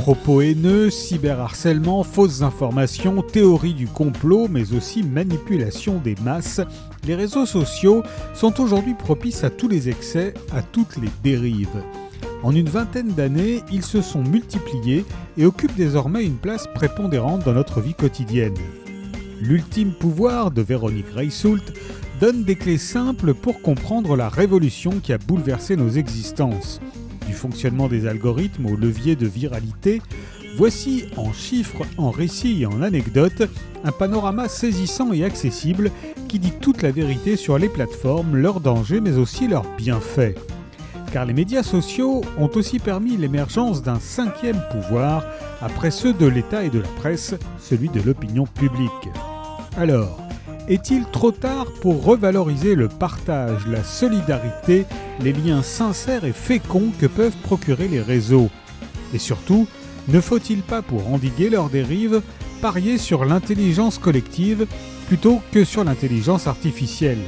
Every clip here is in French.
Propos haineux, cyberharcèlement, fausses informations, théorie du complot, mais aussi manipulation des masses, les réseaux sociaux sont aujourd'hui propices à tous les excès, à toutes les dérives. En une vingtaine d'années, ils se sont multipliés et occupent désormais une place prépondérante dans notre vie quotidienne. L'ultime pouvoir de Véronique Reissoult donne des clés simples pour comprendre la révolution qui a bouleversé nos existences. Du fonctionnement des algorithmes au levier de viralité, voici en chiffres, en récits et en anecdotes un panorama saisissant et accessible qui dit toute la vérité sur les plateformes, leurs dangers mais aussi leurs bienfaits car les médias sociaux ont aussi permis l'émergence d'un cinquième pouvoir après ceux de l'État et de la presse, celui de l'opinion publique. Alors, est-il trop tard pour revaloriser le partage, la solidarité, les liens sincères et féconds que peuvent procurer les réseaux? Et surtout, ne faut-il pas, pour endiguer leurs dérives, parier sur l'intelligence collective plutôt que sur l'intelligence artificielle?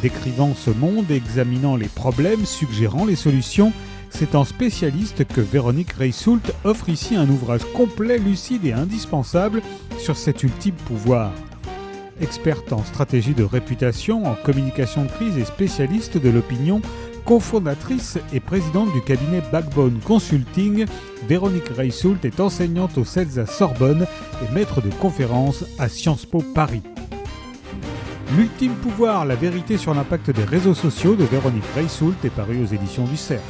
Décrivant ce monde, examinant les problèmes, suggérant les solutions, c'est en spécialiste que Véronique Reissoult offre ici un ouvrage complet, lucide et indispensable sur cet ultime pouvoir. Experte en stratégie de réputation, en communication de crise et spécialiste de l'opinion, cofondatrice et présidente du cabinet Backbone Consulting, Véronique Reissoult est enseignante au CELSA Sorbonne et maître de conférences à Sciences Po Paris. L'ultime pouvoir, la vérité sur l'impact des réseaux sociaux de Véronique Reissoult est paru aux éditions du CERF.